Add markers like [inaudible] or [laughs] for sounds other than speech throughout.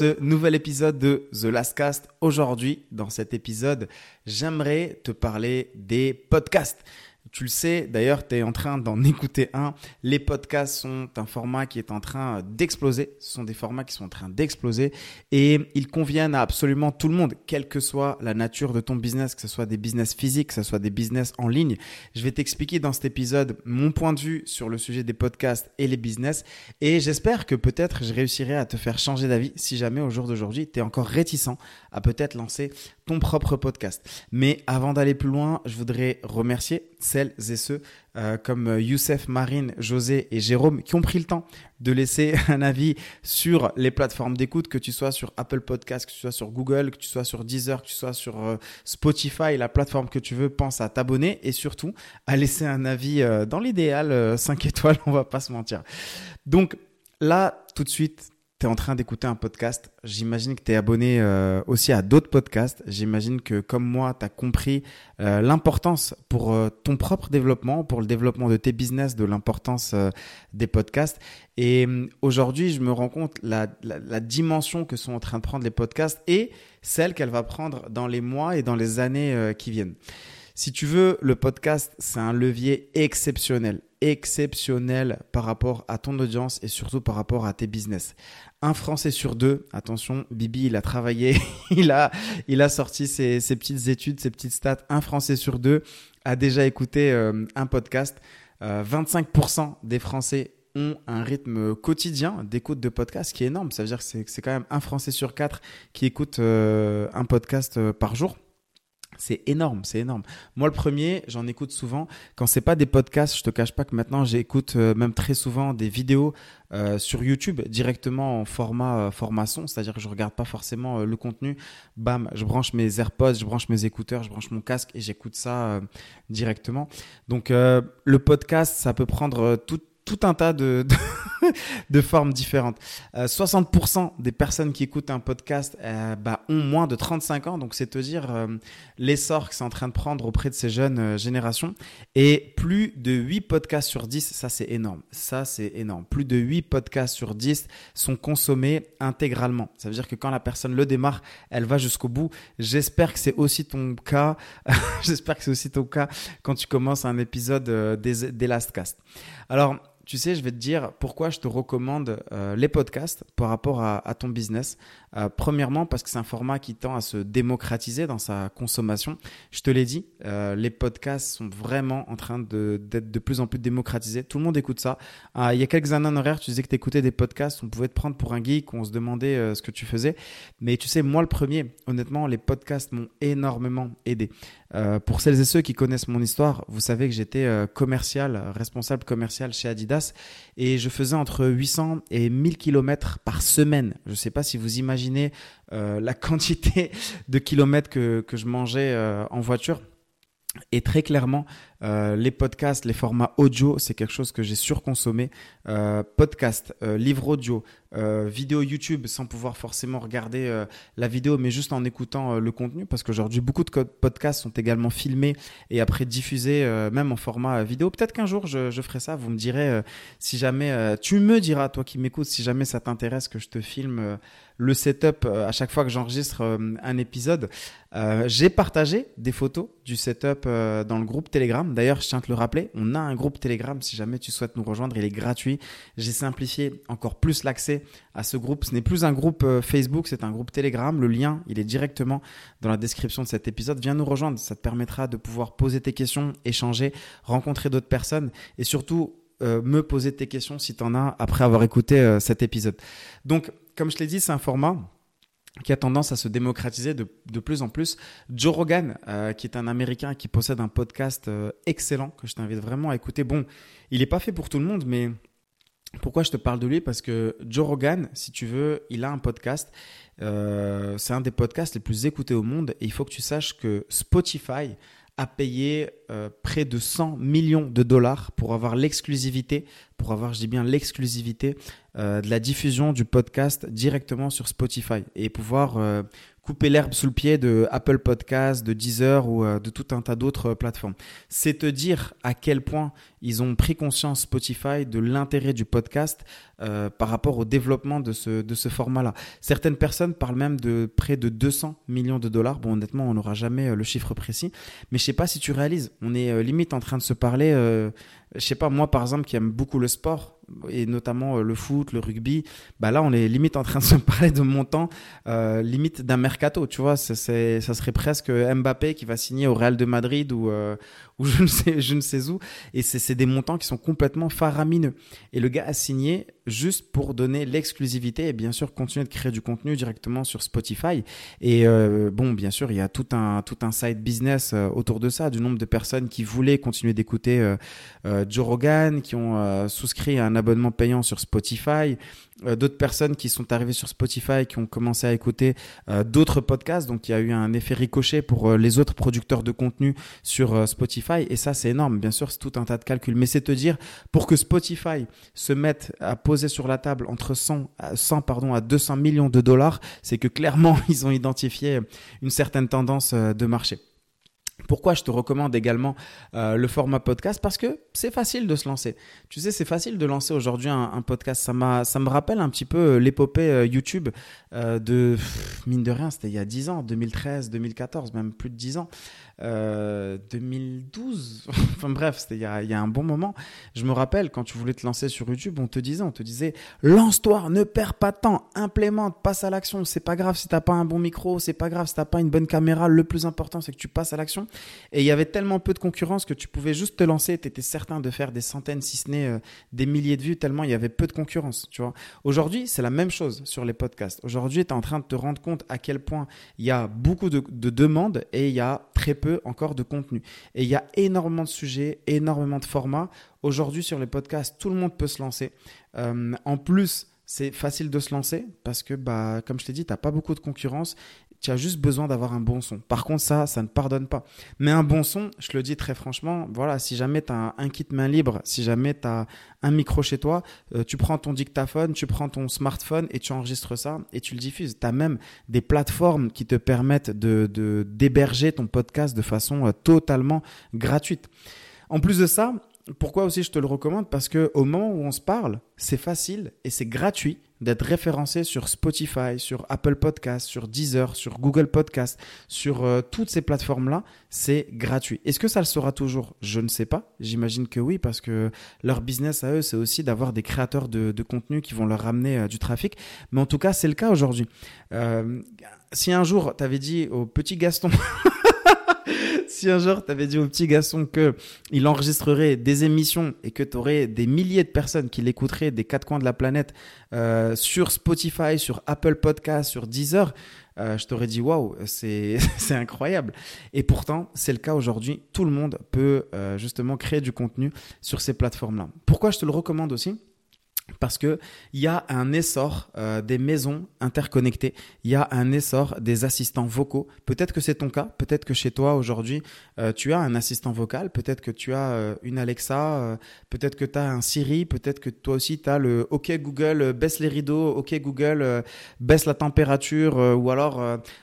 ce nouvel épisode de The Last Cast. Aujourd'hui, dans cet épisode, j'aimerais te parler des podcasts. Tu le sais, d'ailleurs, tu es en train d'en écouter un. Les podcasts sont un format qui est en train d'exploser. Ce sont des formats qui sont en train d'exploser et ils conviennent à absolument tout le monde, quelle que soit la nature de ton business, que ce soit des business physiques, que ce soit des business en ligne. Je vais t'expliquer dans cet épisode mon point de vue sur le sujet des podcasts et les business et j'espère que peut-être je réussirai à te faire changer d'avis si jamais au jour d'aujourd'hui, tu es encore réticent à peut-être lancer ton propre podcast. Mais avant d'aller plus loin, je voudrais remercier celles et ceux euh, comme euh, Youssef, Marine, José et Jérôme qui ont pris le temps de laisser [laughs] un avis sur les plateformes d'écoute, que tu sois sur Apple Podcast, que tu sois sur Google, que tu sois sur Deezer, que tu sois sur euh, Spotify, la plateforme que tu veux, pense à t'abonner et surtout à laisser un avis dans l'idéal 5 étoiles, [laughs] on va pas se mentir. Donc là, tout de suite, tu es en train d'écouter un podcast, j'imagine que tu es abonné euh, aussi à d'autres podcasts. J'imagine que comme moi, tu as compris euh, l'importance pour euh, ton propre développement, pour le développement de tes business, de l'importance des podcasts. Et aujourd'hui, je me rends compte la, la, dimension que sont en train de prendre les podcasts et celle qu'elle va prendre dans les mois et dans les années qui viennent. Si tu veux, le podcast, c'est un levier exceptionnel exceptionnel par rapport à ton audience et surtout par rapport à tes business. Un Français sur deux, attention, Bibi, il a travaillé, [laughs] il a, il a sorti ses, ses, petites études, ses petites stats. Un Français sur deux a déjà écouté euh, un podcast. 25% euh, des Français ont un rythme quotidien d'écoute de podcast qui est énorme. Ça veut dire que c'est quand même un Français sur quatre qui écoute euh, un podcast par jour. C'est énorme, c'est énorme. Moi, le premier, j'en écoute souvent. Quand c'est pas des podcasts, je te cache pas que maintenant j'écoute euh, même très souvent des vidéos euh, sur YouTube directement en format euh, formation, c'est-à-dire que je regarde pas forcément le contenu. Bam, je branche mes AirPods, je branche mes écouteurs, je branche mon casque et j'écoute ça directement. Donc le podcast, ça peut prendre tout tout un tas de, de, [laughs] formes différentes. 60% euh, des personnes qui écoutent un podcast euh, bah, ont moins de 35 ans, donc c'est te dire euh, l'essor que c'est en train de prendre auprès de ces jeunes générations. Et plus de 8 podcasts sur 10, ça c'est énorme. Ça c'est énorme. Plus de 8 podcasts sur 10 sont consommés intégralement. Ça veut dire que quand la personne le démarre, elle va jusqu'au bout. J'espère que c'est aussi ton cas. [laughs] J'espère que c'est aussi ton cas quand tu commences un épisode des, des Lastcast. Alors, tu sais, je vais te dire pourquoi je te recommande euh, les podcasts par rapport à, ton business. Euh, premièrement, parce que c'est un format qui tend à se démocratiser dans sa consommation. Je te l'ai dit, euh, les podcasts sont vraiment en train d'être de, plus en plus démocratisés. Tout le monde écoute ça. il y a quelques années en arrière, tu disais que tu écoutais des podcasts, on pouvait te prendre pour un geek, on se demandait ce que tu faisais. Mais tu sais, moi le premier, honnêtement, les podcasts m'ont énormément aidé. pour celles et ceux qui connaissent mon histoire, vous savez que j'étais commercial, responsable commercial chez Adidas et je faisais entre 800 et 1000 km par semaine. Je ne sais pas si vous imaginez euh, la [laughs] quantité de kilomètres que, je mangeais euh, en voiture. Et très clairement, euh, les podcasts, les formats audio, c'est quelque chose que j'ai surconsommé. Euh, podcast, euh, livre audio, euh, vidéo YouTube sans pouvoir forcément regarder la vidéo, mais juste en écoutant le contenu, parce qu'aujourd'hui beaucoup de podcasts sont également filmés et après diffusés même en format vidéo. Peut-être qu'un jour je, ferai ça. Vous me direz si jamais tu me diras, toi qui m'écoutes, si jamais ça t'intéresse que je te filme le setup à chaque fois que j'enregistre un épisode. j'ai partagé des photos du setup dans le groupe Telegram D'ailleurs, je tiens à te le rappeler, on a un groupe Telegram si jamais tu souhaites nous rejoindre, il est gratuit. J'ai simplifié encore plus l'accès à ce groupe. Ce n'est plus un groupe euh, Facebook, c'est un groupe Telegram. Le lien, il est directement dans la description de cet épisode. Viens nous rejoindre, ça te permettra de pouvoir poser tes questions, échanger, rencontrer d'autres personnes et surtout euh, me poser tes questions si tu en as après avoir écouté euh, cet épisode. Donc, comme je l'ai dit, c'est un format qui a tendance à se démocratiser de, de plus en plus. Joe Rogan, euh, qui est un Américain qui possède un podcast euh, excellent que je t'invite vraiment à écouter. Bon, il n'est pas fait pour tout le monde, mais pourquoi je te parle de lui? Parce que Joe Rogan, si tu veux, il a un podcast. Euh, c'est un des podcasts les plus écoutés au monde et il faut que tu saches que Spotify a payé près de 100 millions de dollars pour avoir l'exclusivité, pour avoir, je dis bien l'exclusivité euh, de la diffusion du podcast directement sur Spotify et pouvoir euh, couper l'herbe sous le pied de Apple Podcasts, de Deezer ou de tout un tas d'autres plateformes. C'est te dire à quel point ils ont pris conscience Spotify de l'intérêt du podcast par rapport au développement de ce, de ce format-là. Certaines personnes parlent même de près de 200 millions de dollars. Bon, honnêtement, on n'aura jamais le chiffre précis, mais je sais pas si tu réalises, on est limite en train de se parler je sais pas, moi par exemple qui aime beaucoup le sport, et notamment euh, le foot, le rugby, bah là on est limite en train de se [laughs] parler de montant euh, limite d'un mercato, tu vois, c'est, ça serait presque Mbappé qui va signer au Real de Madrid ou, euh, ou [laughs] je ne sais, je ne sais où, et c'est, des montants qui sont complètement faramineux. Et le gars a signé juste pour donner l'exclusivité et bien sûr continuer de créer du contenu directement sur Spotify. Et euh, bon, bien sûr, il y a tout un, tout un side business autour de ça, du nombre de personnes qui voulaient continuer d'écouter Joe Rogan, qui ont souscrit à un abonnement payant sur Spotify, euh, d'autres personnes qui sont arrivées sur Spotify, qui ont commencé à écouter euh, d'autres podcasts. Donc il y a eu un effet ricochet pour euh, les autres producteurs de contenu sur Spotify. Et ça, c'est énorme. Bien sûr, c'est tout un tas de calculs. Mais c'est te dire, pour que Spotify se mette à poser sur la table entre 100, 100 pardon, à 200 millions de dollars, c'est que clairement, [laughs] ils ont identifié une certaine tendance de marché. Pourquoi je te recommande également euh, le format podcast? Parce que c'est facile de se lancer. Tu sais, c'est facile de lancer aujourd'hui un, podcast. Ça, ça me rappelle un petit peu euh, l'épopée euh, YouTube de, mine de rien, c'était il y a 10 ans, 2013, 2014, même plus de 10 ans. 2012. Euh, [laughs] enfin bref, c'était il, il y a un bon moment. Je me rappelle quand tu voulais te lancer sur YouTube, on te disait, on te disait, lance-toi, ne perds pas de temps, implémente, passe à l'action. C'est pas grave si t'as pas un bon micro, c'est pas grave si t'as pas une bonne caméra. Le plus important, c'est que tu passes à l'action. Et il y avait tellement peu de concurrence que tu pouvais juste te lancer. Tu étais certain de faire des centaines, si ce n'est euh, des milliers de vues, tellement il y avait peu de concurrence. Tu vois. Aujourd'hui, c'est la même chose sur les podcasts. Aujourd'hui, tu es en train de te rendre compte à quel point il y a beaucoup de, de demandes et il y a très peu encore de contenu. Et il y a énormément de sujets, énormément de formats. Aujourd'hui, sur les podcasts, tout le monde peut se lancer. Euh, en plus, c'est facile de se lancer parce que, bah, comme je t'ai dit, tu n'as pas beaucoup de concurrence tu as juste besoin d'avoir un bon son. Par contre, ça, ça ne pardonne pas. Mais un bon son, je le dis très franchement, voilà, si jamais tu as un kit main libre, si jamais tu as un micro chez toi, euh, tu prends ton dictaphone, tu prends ton smartphone et tu enregistres ça et tu le diffuses. Tu as même des plateformes qui te permettent de d'héberger ton podcast de façon euh, totalement gratuite. En plus de ça, pourquoi aussi je te le recommande Parce que au moment où on se parle, c'est facile et c'est gratuit d'être référencé sur Spotify, sur Apple Podcast, sur Deezer, sur Google Podcast, sur euh, toutes ces plateformes-là, c'est gratuit. Est-ce que ça le sera toujours? Je ne sais pas. J'imagine que oui, parce que leur business à eux, c'est aussi d'avoir des créateurs de, contenu qui vont leur ramener euh, du trafic. Mais en tout cas, c'est le cas aujourd'hui. Euh, si un jour, tu avais dit au petit Gaston... [laughs] si un jour tu avais dit au petit garçon que il enregistrerait des émissions et que tu aurais des milliers de personnes qui l'écouteraient des quatre coins de la planète euh, sur Spotify, sur Apple Podcast, sur Deezer, euh, je t'aurais dit waouh, [laughs] c'est incroyable. Et pourtant, c'est le cas aujourd'hui. Tout le monde peut euh, justement créer du contenu sur ces plateformes-là. Pourquoi je te le recommande aussi? Parce que il y a un essor euh, des maisons interconnectées, il y a un essor des assistants vocaux. Peut-être que c'est ton cas, peut-être que chez toi aujourd'hui euh, tu as un assistant vocal, peut-être que tu as euh, une Alexa, peut-être que tu as un Siri, peut-être que toi aussi tu as le OK Google baisse les rideaux, OK Google baisse la température ou alors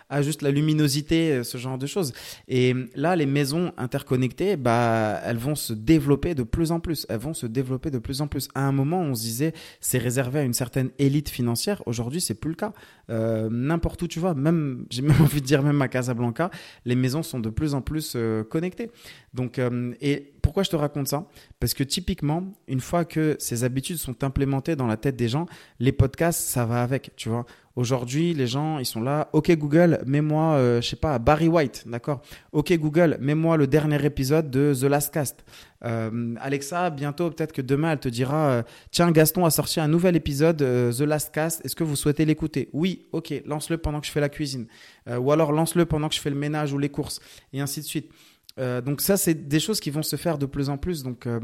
ajuste la luminosité, ce genre de choses. Et là les maisons interconnectées, bah elles vont se développer de plus en plus, elles vont se développer de plus en plus. À un moment, on se disait c'est réservé à une certaine élite financière. Aujourd'hui, c'est plus le cas. Euh, n'importe où tu vas, même, [laughs] j'ai même envie de dire même à Casablanca, les maisons sont de plus en plus euh, connectées. Donc, euh, et pourquoi je te raconte ça? Parce que typiquement, une fois que ces habitudes sont implémentées dans la tête des gens, les podcasts, ça va avec, tu vois. Aujourd'hui, les gens, ils sont là. Ok Google, mets-moi, euh, je sais pas, Barry White, d'accord. Ok Google, mets-moi le dernier épisode de The Last Cast. Euh, Alexa, bientôt, peut-être que demain, elle te dira, euh, tiens, Gaston a sorti un nouvel épisode The Last Cast. Est-ce que vous souhaitez l'écouter? Oui, ok, lance-le pendant que je fais la cuisine, ou alors lance-le pendant que je fais le ménage ou les courses, et ainsi de suite. Euh, donc ça, c'est des choses qui vont se faire de plus en plus. Donc euh,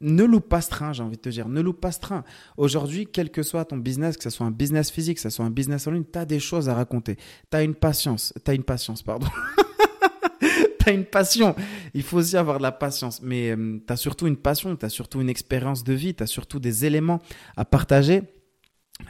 ne loupe pas ce train, j'ai envie de te dire. Ne loupe pas ce train. Aujourd'hui, quel que soit ton business, que ce soit un business physique, que ce soit un business en ligne, tu as des choses à raconter. Tu as une patience. Tu as une patience, pardon. [laughs] tu as une passion. Il faut aussi avoir de la patience. Mais euh, tu as surtout une passion, tu as surtout une expérience de vie, tu as surtout des éléments à partager.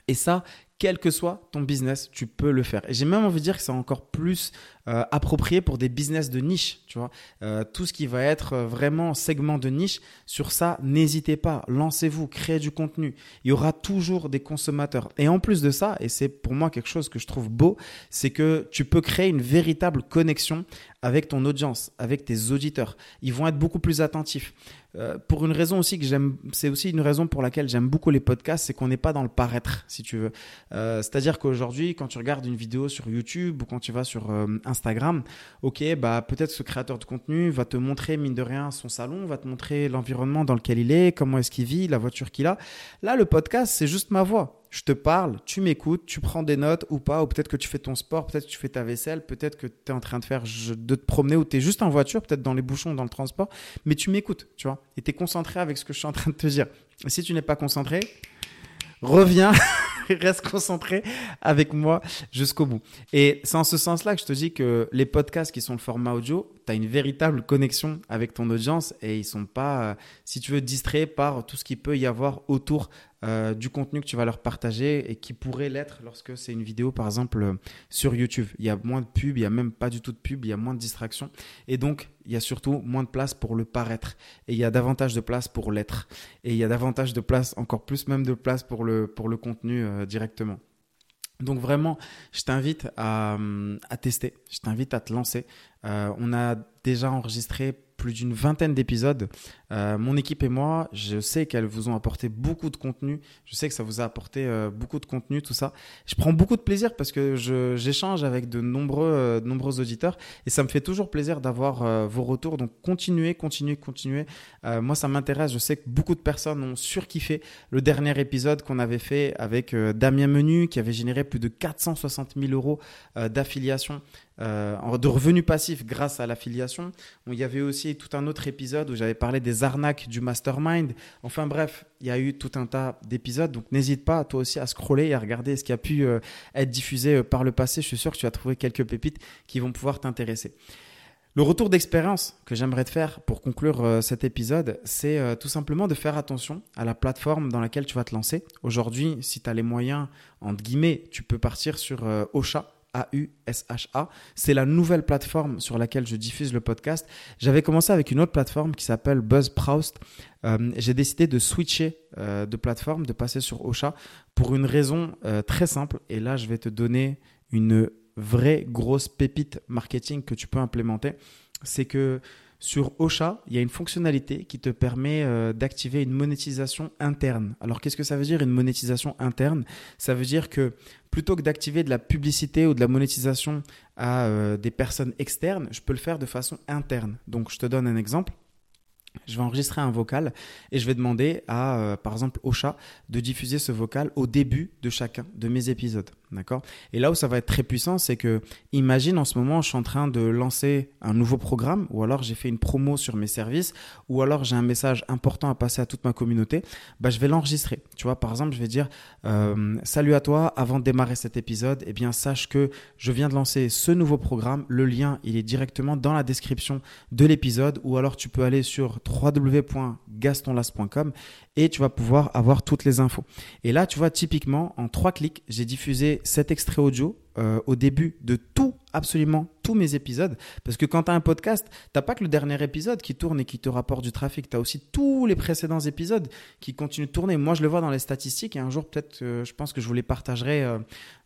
Et ça, quel que soit ton business, tu peux le faire. Et j'ai même envie de dire que c'est encore plus euh, approprié pour des business de niche, tu vois. Euh, tout ce qui va être vraiment segment de niche, sur ça, n'hésitez pas, lancez-vous, créez du contenu. Il y aura toujours des consommateurs. Et en plus de ça, et c'est pour moi quelque chose que je trouve beau, c'est que tu peux créer une véritable connexion avec ton audience, avec tes auditeurs. Ils vont être beaucoup plus attentifs. Euh, pour une raison aussi que j'aime, c'est aussi une raison pour laquelle j'aime beaucoup les podcasts, c'est qu'on n'est pas dans le paraître, si tu veux. Euh, c'est-à-dire qu'aujourd'hui, quand tu regardes une vidéo sur YouTube ou quand tu vas sur euh, Instagram, ok, bah peut-être ce créateur de contenu va te montrer mine de rien son salon, va te montrer l'environnement dans lequel il est, comment est-ce qu'il vit, la voiture qu'il a. Là, le podcast, c'est juste ma voix je te parle, tu m'écoutes, tu prends des notes ou pas, ou peut-être que tu fais ton sport, peut-être que tu fais ta vaisselle, peut-être que tu es en train de faire de te promener ou tu es juste en voiture, peut-être dans les bouchons, dans le transport, mais tu m'écoutes, tu vois, et tu es concentré avec ce que je suis en train de te dire. Et si tu n'es pas concentré, reviens, [laughs] [laughs] reste concentré avec moi jusqu'au bout. Et c'est en ce sens-là que je te dis que les podcasts qui sont le format audio, tu as une véritable connexion avec ton audience et ils sont pas, euh, si tu veux, distraits par tout ce qu'il peut y avoir autour euh, du contenu que tu vas leur partager et qui pourrait l'être lorsque c'est une vidéo, par exemple, euh, sur YouTube. Il y a moins de pub, il y a même pas du tout de pub, il y a moins de distractions. Et donc, il y a surtout moins de place pour le paraître. Et il y a davantage de place pour l'être. Et il y a davantage de place, encore plus même de place pour le, pour le contenu euh, directement. Donc vraiment, je t'invite à, à, tester, je t'invite à te lancer. On a déjà enregistré plus d'une vingtaine d'épisodes. Euh, mon équipe et moi, je sais qu'elles vous ont apporté beaucoup de contenu. Je sais que ça vous a apporté euh, beaucoup de contenu, tout ça. Je prends beaucoup de plaisir parce que j'échange avec de nombreux, euh, nombreux auditeurs et ça me fait toujours plaisir d'avoir vos retours. Donc continuez, continuez, continuez. moi, ça m'intéresse. Je sais que beaucoup de personnes ont surkiffé le dernier épisode qu'on avait fait avec Damien Menu qui avait généré plus de 460 000 euros d'affiliation euh, de revenus passifs grâce à l'affiliation. Il y avait aussi tout un autre épisode où j'avais parlé des arnaques du mastermind. Enfin bref, il y a eu tout un tas d'épisodes. Donc n'hésite pas toi aussi à scroller et à regarder ce qui a pu euh, être diffusé euh, par le passé. Je suis sûr que tu as trouvé quelques pépites qui vont pouvoir t'intéresser. Le retour d'expérience que j'aimerais te faire pour conclure cet épisode, c'est tout simplement de faire attention à la plateforme dans laquelle tu vas te lancer. Aujourd'hui, si tu as les moyens, entre guillemets, tu peux partir sur Ocha a-U-S-H-A. C'est la nouvelle plateforme sur laquelle je diffuse le podcast. J'avais commencé avec une autre plateforme qui s'appelle Buzzsprout. Euh, j'ai décidé de switcher euh, de plateforme, de passer sur Ocha pour une raison euh, très simple. Et là, je vais te donner une vraie grosse pépite marketing que tu peux implémenter. C'est que sur Ocha, il y a une fonctionnalité qui te permet euh, d'activer une monétisation interne. Alors qu'est-ce que ça veut dire une monétisation interne? Ça veut dire que plutôt que d'activer de la publicité ou de la monétisation à euh, des personnes externes, je peux le faire de façon interne. Donc je te donne un exemple je vais enregistrer un vocal et je vais demander à, euh, par exemple, Ocha de diffuser ce vocal au début de chacun de mes épisodes. D'accord? Et là où ça va être très puissant, c'est que, imagine en ce moment, je suis en train de lancer un nouveau programme, ou alors j'ai fait une promo sur mes services, ou alors j'ai un message important à passer à toute ma communauté, bah, je vais l'enregistrer. Tu vois, par exemple, je vais dire euh, Salut à toi, avant de démarrer cet épisode, eh bien, sache que je viens de lancer ce nouveau programme. Le lien, il est directement dans la description de l'épisode, ou alors tu peux aller sur www.gastonlas.com et tu vas pouvoir avoir toutes les infos. Et là, tu vois, typiquement, en trois clics, j'ai diffusé cet extrait audio euh, au début de tout, absolument tous mes épisodes. Parce que quand tu as un podcast, tu pas que le dernier épisode qui tourne et qui te rapporte du trafic. Tu as aussi tous les précédents épisodes qui continuent de tourner. Moi, je le vois dans les statistiques et un jour, peut-être, je pense que je vous les partagerai euh,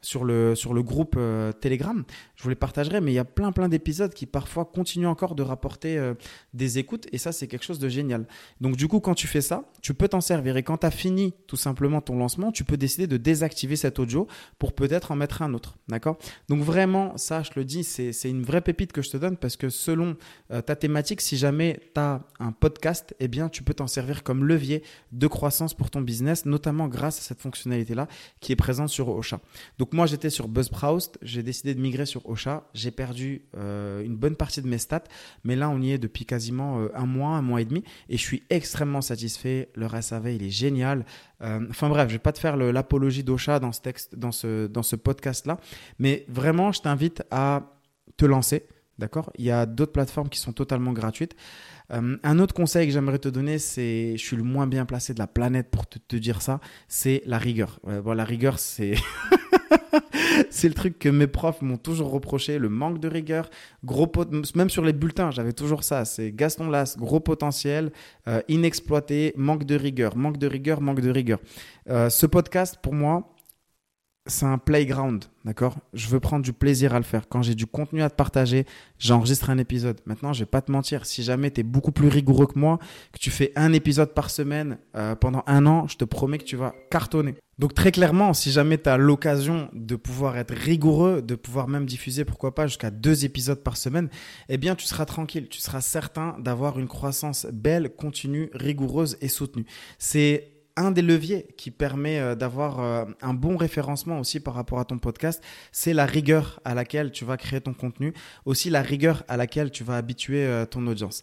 sur, le, sur le groupe euh, Telegram. Je vous les partagerai, mais il y a plein, plein d'épisodes qui parfois continuent encore de rapporter des écoutes et ça, c'est quelque chose de génial. Donc, du coup, quand tu fais ça, tu peux t'en servir. Et quand tu as fini tout simplement ton lancement, tu peux décider de désactiver cet audio pour peut-être en mettre un autre. D'accord? Donc vraiment, ça, je le dis, c'est une vraie pépite que je te donne parce que selon euh, ta thématique, si jamais tu as un podcast, eh bien, tu peux t'en servir comme levier de croissance pour ton business, notamment grâce à cette fonctionnalité-là qui est présente sur Ocha. Donc moi, j'étais sur Buzzsprout, j'ai décidé de migrer sur Ocha, j'ai perdu euh, une bonne partie de mes stats, mais là, on y est depuis quasiment euh, un mois, un mois et demi, et je suis extrêmement satisfait. Le SAV, il est génial. enfin bref, je vais pas te faire l'apologie d'Ocha dans ce texte, dans ce, dans ce podcast-là, mais vraiment, je t'invite à te lancer, D'accord? Il y a d'autres plateformes qui sont totalement gratuites. Euh, un autre conseil que j'aimerais te donner, c'est, je suis le moins bien placé de la planète pour te, dire ça, c'est la rigueur. bon, la rigueur, c'est [laughs] c'est le truc que mes profs m'ont toujours reproché, le manque de rigueur, gros même sur les bulletins, j'avais toujours ça, c'est Gaston Las, gros potentiel, euh, inexploité, manque de rigueur, manque de rigueur, manque de rigueur. Euh, ce podcast, pour moi, c'est un playground, d'accord? Je veux prendre du plaisir à le faire. Quand j'ai du contenu à te partager, j'enregistre un épisode. Maintenant, je vais pas te mentir, si jamais tu es beaucoup plus rigoureux que moi, que tu fais un épisode par semaine euh, pendant un an, je te promets que tu vas cartonner. Donc très clairement, si jamais tu as l'occasion de pouvoir être rigoureux, de pouvoir même diffuser, pourquoi pas, jusqu'à deux épisodes par semaine, eh bien tu seras tranquille, tu seras certain d'avoir une croissance belle, continue, rigoureuse et soutenue. C'est un des leviers qui permet euh, d'avoir euh, un bon référencement aussi par rapport à ton podcast, c'est la rigueur à laquelle tu vas créer ton contenu, aussi la rigueur à laquelle tu vas habituer euh, ton audience.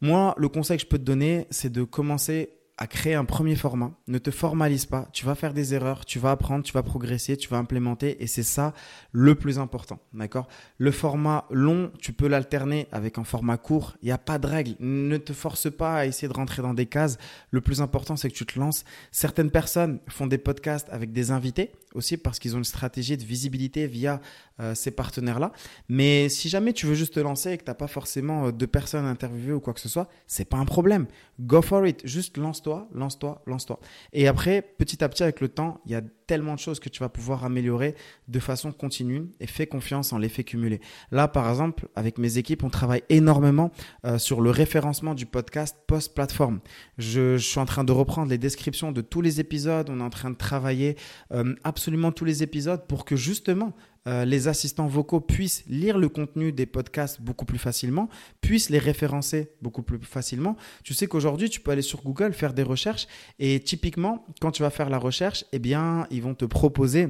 Moi, le conseil que je peux te donner, c'est de commencer à créer un premier format. Ne te formalise pas. Tu vas faire des erreurs, tu vas apprendre, tu vas progresser, tu vas implémenter et c'est ça le plus important. D'accord? Le format long, tu peux l'alterner avec un format court. Il n'y a pas de règle. Ne te force pas à essayer de rentrer dans des cases. Le plus important, c'est que tu te lances. Certaines personnes font des podcasts avec des invités aussi parce qu'ils ont une stratégie de visibilité via euh, ces partenaires-là. Mais si jamais tu veux juste te lancer et que tu n'as pas forcément euh, de personnes interviewées ou quoi que ce soit, c'est pas un problème. Go for it. Juste lance-toi, lance-toi, lance-toi. Et après, petit à petit, avec le temps, il y a tellement de choses que tu vas pouvoir améliorer de façon continue et fais confiance en l'effet cumulé. Là, par exemple, avec mes équipes, on travaille énormément euh, sur le référencement du podcast post-plateforme. Je, suis en train de reprendre les descriptions de tous les épisodes. On est en train de travailler euh, absolument tous les épisodes pour que justement euh, les assistants vocaux puissent lire le contenu des podcasts beaucoup plus facilement, puissent les référencer beaucoup plus facilement. Tu sais qu'aujourd'hui, tu peux aller sur Google, faire des recherches et typiquement, quand tu vas faire la recherche, eh bien, ils vont te proposer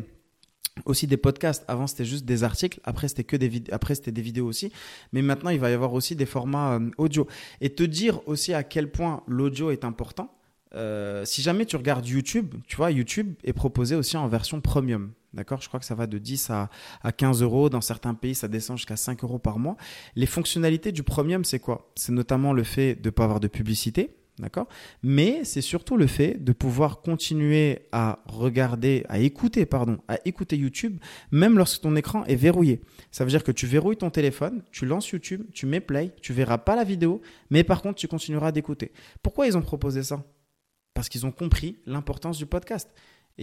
aussi des podcasts. Avant, c'était juste des articles. Après, c'était que des après c'était des vidéos aussi. Mais maintenant, il va y avoir aussi des formats euh, audio. Et te dire aussi à quel point l'audio est important. Euh, si jamais tu regardes YouTube, tu vois, YouTube est proposé aussi en version premium. D'accord? Je crois que ça va de 10 à, à 15 euros. Dans certains pays, ça descend jusqu'à 5 euros par mois. Les fonctionnalités du premium, c'est quoi? C'est notamment le fait de ne pas avoir de publicité. D'accord? Mais c'est surtout le fait de pouvoir continuer à regarder, à écouter, pardon, à écouter YouTube, même lorsque ton écran est verrouillé. Ça veut dire que tu verrouilles ton téléphone, tu lances YouTube, tu mets play, tu verras pas la vidéo, mais par contre, tu continueras d'écouter. Pourquoi ils ont proposé ça? Parce qu'ils ont compris l'importance du podcast.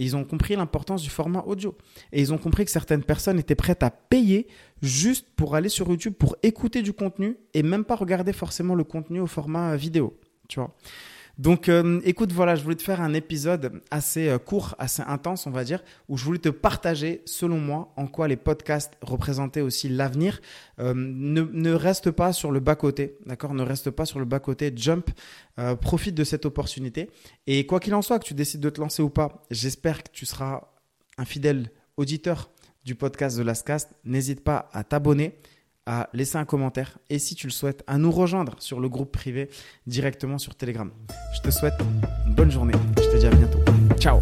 Ils ont compris l'importance du format audio. Et ils ont compris que certaines personnes étaient prêtes à payer juste pour aller sur YouTube, pour écouter du contenu et même pas regarder forcément le contenu au format vidéo. Tu vois donc, euh, écoute, voilà, je voulais te faire un épisode assez euh, court, assez intense, on va dire, où je voulais te partager, selon moi, en quoi les podcasts représentaient aussi l'avenir. Euh, ne, reste pas sur le bas-côté, d'accord? Ne reste pas sur le bas-côté, jump, profite de cette opportunité. Et quoi qu'il en soit, que tu décides de te lancer ou pas, j'espère que tu seras un fidèle auditeur du podcast de Lascast. N'hésite pas à t'abonner à laisser un commentaire et si tu le souhaites, à nous rejoindre sur le groupe privé directement sur Telegram. Je te souhaite une bonne journée. Je te dis à bientôt. Ciao